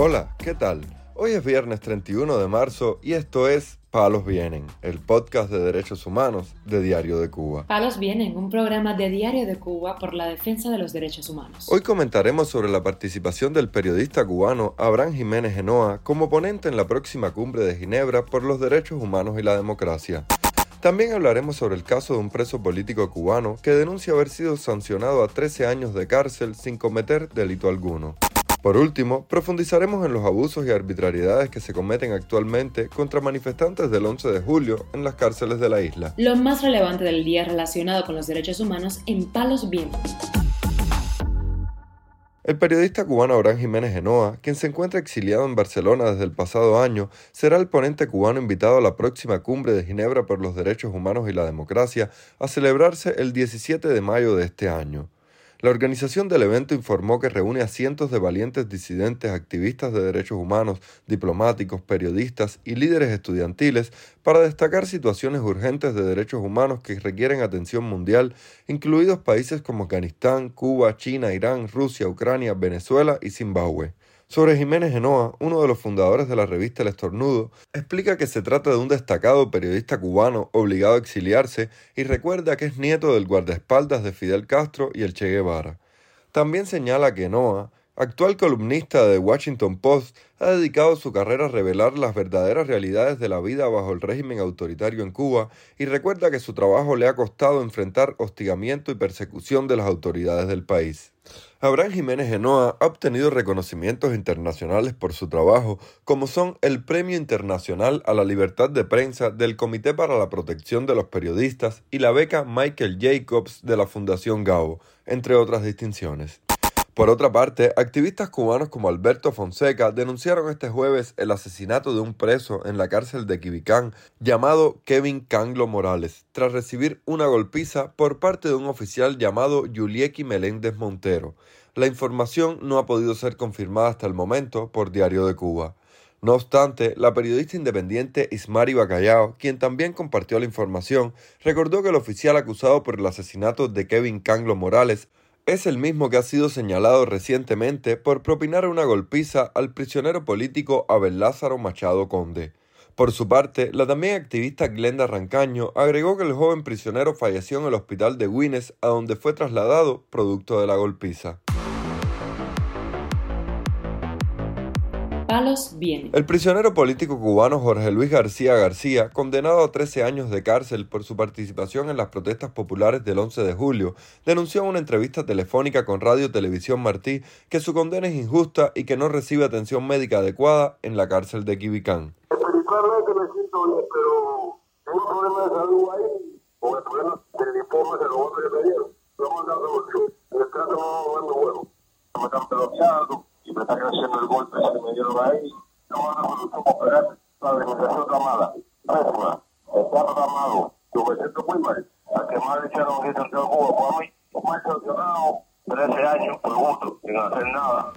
Hola, ¿qué tal? Hoy es viernes 31 de marzo y esto es Palos Vienen, el podcast de derechos humanos de Diario de Cuba. Palos Vienen, un programa de Diario de Cuba por la defensa de los derechos humanos. Hoy comentaremos sobre la participación del periodista cubano Abraham Jiménez Genoa como ponente en la próxima cumbre de Ginebra por los derechos humanos y la democracia. También hablaremos sobre el caso de un preso político cubano que denuncia haber sido sancionado a 13 años de cárcel sin cometer delito alguno. Por último, profundizaremos en los abusos y arbitrariedades que se cometen actualmente contra manifestantes del 11 de julio en las cárceles de la isla. Lo más relevante del día relacionado con los derechos humanos en Palos Vientos. El periodista cubano Abraham Jiménez Genoa, quien se encuentra exiliado en Barcelona desde el pasado año, será el ponente cubano invitado a la próxima cumbre de Ginebra por los Derechos Humanos y la Democracia, a celebrarse el 17 de mayo de este año. La organización del evento informó que reúne a cientos de valientes disidentes, activistas de derechos humanos, diplomáticos, periodistas y líderes estudiantiles para destacar situaciones urgentes de derechos humanos que requieren atención mundial, incluidos países como Afganistán, Cuba, China, Irán, Rusia, Ucrania, Venezuela y Zimbabue. Sobre Jiménez Genoa, uno de los fundadores de la revista El Estornudo, explica que se trata de un destacado periodista cubano obligado a exiliarse y recuerda que es nieto del guardaespaldas de Fidel Castro y el Che Guevara. También señala que Noah, actual columnista de Washington Post, ha dedicado su carrera a revelar las verdaderas realidades de la vida bajo el régimen autoritario en Cuba y recuerda que su trabajo le ha costado enfrentar hostigamiento y persecución de las autoridades del país. Abraham Jiménez Genoa ha obtenido reconocimientos internacionales por su trabajo, como son el Premio Internacional a la Libertad de Prensa del Comité para la Protección de los Periodistas y la beca Michael Jacobs de la Fundación Gao, entre otras distinciones. Por otra parte, activistas cubanos como Alberto Fonseca denunciaron este jueves el asesinato de un preso en la cárcel de Quibicán llamado Kevin Canglo Morales, tras recibir una golpiza por parte de un oficial llamado Yulieki Meléndez Montero. La información no ha podido ser confirmada hasta el momento por Diario de Cuba. No obstante, la periodista independiente Ismari Bacallao, quien también compartió la información, recordó que el oficial acusado por el asesinato de Kevin Canglo Morales es el mismo que ha sido señalado recientemente por propinar una golpiza al prisionero político Abel Lázaro Machado Conde. Por su parte, la también activista Glenda Rancaño agregó que el joven prisionero falleció en el hospital de Guinness, a donde fue trasladado producto de la golpiza. El prisionero político cubano Jorge Luis García García, condenado a 13 años de cárcel por su participación en las protestas populares del 11 de julio, denunció en una entrevista telefónica con Radio Televisión Martí que su condena es injusta y que no recibe atención médica adecuada en la cárcel de Quibicán. Espiritualmente me siento bien, pero tengo un problema de salud ahí, con el problema del informe de los golpes que me dieron. No me han dado solución. El trato no es muy bueno. Me están peloteando y me está creciendo el golpe que me dieron ahí. No van a solución operar la alimentación tramada. Pésima. Está tramado. Yo me siento muy mal. A que más le echaron aquí en Cuba por mí. Fue sancionado 13 años por gusto, sin hacer nada.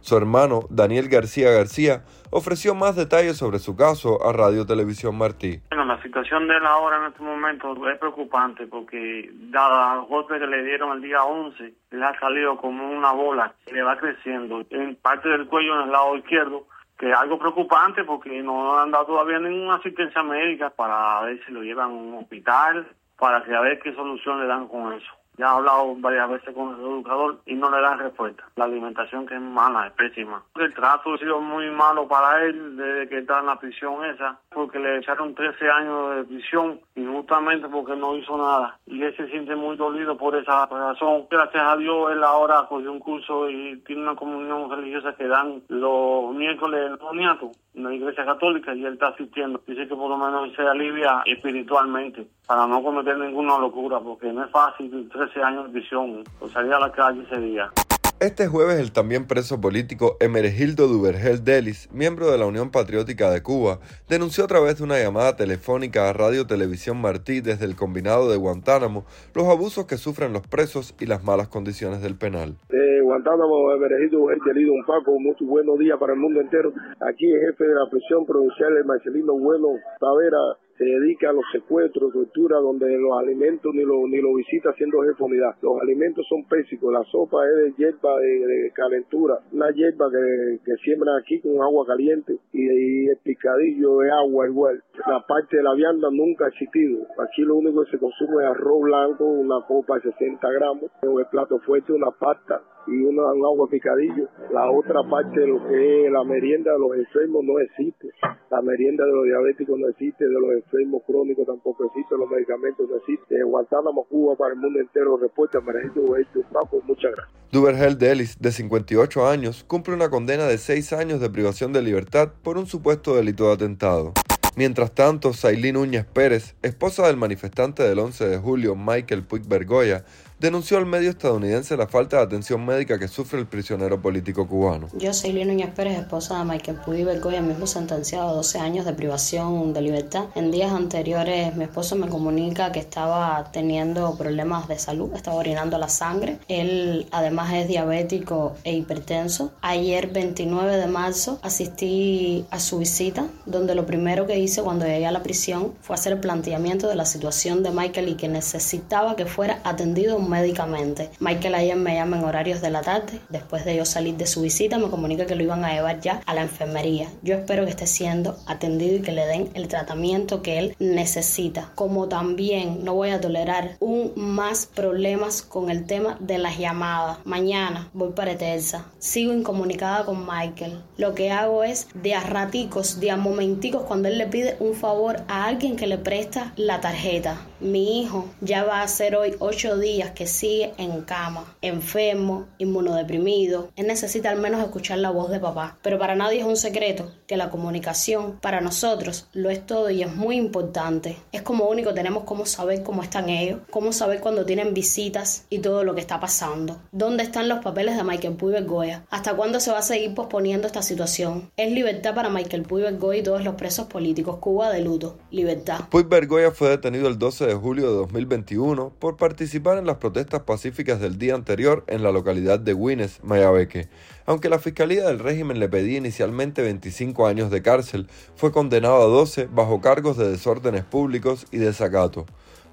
Su hermano, Daniel García García, ofreció más detalles sobre su caso a Radio Televisión Martí. La situación de él ahora en este momento es preocupante porque, dada los golpes que le dieron el día 11, le ha salido como una bola que le va creciendo en parte del cuello en el lado izquierdo, que es algo preocupante porque no han dado todavía ninguna asistencia médica para ver si lo llevan a un hospital, para saber qué solución le dan con eso. Ya he hablado varias veces con el educador y no le dan respuesta. La alimentación que es mala, es pésima. El trato ha sido muy malo para él desde que está en la prisión esa, porque le echaron 13 años de prisión injustamente porque no hizo nada. Y él se siente muy dolido por esa razón. Gracias a Dios él ahora cogió un curso y tiene una comunión religiosa que dan los miércoles en Boniato, en la iglesia católica, y él está asistiendo. Dice que por lo menos se alivia espiritualmente para no cometer ninguna locura, porque no es fácil 13 años de prisión, salir a la calle ese día. Este jueves el también preso político Emergildo Duvergel Delis, miembro de la Unión Patriótica de Cuba, denunció a través de una llamada telefónica a Radio Televisión Martí desde el combinado de Guantánamo los abusos que sufren los presos y las malas condiciones del penal. Eh, Guantánamo, Emergildo Duvergel un Paco, muy buenos días para el mundo entero. Aquí el jefe de la prisión provincial, el Marcelino Bueno Tavera, se dedica a los secuestros, tortura, donde los alimentos ni lo, ni lo visita haciendo jefe unidad. Los alimentos son pésimos, la sopa es de hierba de, calentura, una hierba que, que siembran aquí con agua caliente y, el picadillo es agua igual. La parte de la vianda nunca ha existido. Aquí lo único que se consume es arroz blanco, una copa de 60 gramos, un plato fuerte, una pasta y un agua picadillo. La otra parte de lo que es la merienda de los enfermos no existe. La merienda de los diabéticos no existe, de los enfermos crónicos tampoco existe, los medicamentos no existen. En Guantánamo, Cuba, para el mundo entero, respuesta, merecido esto, Paco, muchas gracias. Duvergel Delis, de 58 años, cumple una condena de 6 años de privación de libertad por un supuesto delito de atentado. Mientras tanto, Sailín Núñez Pérez, esposa del manifestante del 11 de julio Michael Puig Bergoya, denunció al medio estadounidense la falta de atención médica que sufre el prisionero político cubano. Yo soy Lina Núñez Pérez, esposa de Michael Puy Bergoya, mismo sentenciado a 12 años de privación de libertad. En días anteriores mi esposo me comunica que estaba teniendo problemas de salud, estaba orinando la sangre. Él además es diabético e hipertenso. Ayer 29 de marzo asistí a su visita, donde lo primero que hice cuando llegué a la prisión fue hacer el planteamiento de la situación de Michael y que necesitaba que fuera atendido médicamente. Michael ayer me llama en horarios de la tarde, después de yo salir de su visita me comunica que lo iban a llevar ya a la enfermería. Yo espero que esté siendo atendido y que le den el tratamiento que él necesita. Como también no voy a tolerar un más problemas con el tema de las llamadas. Mañana voy para Eterza, sigo incomunicada con Michael. Lo que hago es de a raticos, de a momenticos cuando él le pide un favor a alguien que le presta la tarjeta. Mi hijo ya va a ser hoy ocho días que sigue en cama, enfermo, inmunodeprimido. Él necesita al menos escuchar la voz de papá. Pero para nadie es un secreto que la comunicación para nosotros lo es todo y es muy importante. Es como único tenemos cómo saber cómo están ellos, cómo saber cuando tienen visitas y todo lo que está pasando. ¿Dónde están los papeles de Michael Puy Bergoya? ¿Hasta cuándo se va a seguir posponiendo esta situación? Es libertad para Michael Puy Bergoya y todos los presos políticos. Cuba de luto. Libertad. Puy Bergoya fue detenido el 12 de julio de 2021 por participar en las protestas pacíficas del día anterior en la localidad de Guines, Mayabeque. Aunque la Fiscalía del régimen le pedía inicialmente 25 años de cárcel, fue condenado a 12 bajo cargos de desórdenes públicos y desacato.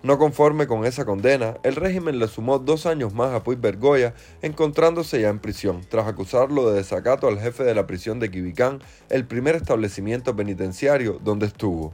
No conforme con esa condena, el régimen le sumó dos años más a Puig Bergoya, encontrándose ya en prisión, tras acusarlo de desacato al jefe de la prisión de Quibicán, el primer establecimiento penitenciario donde estuvo.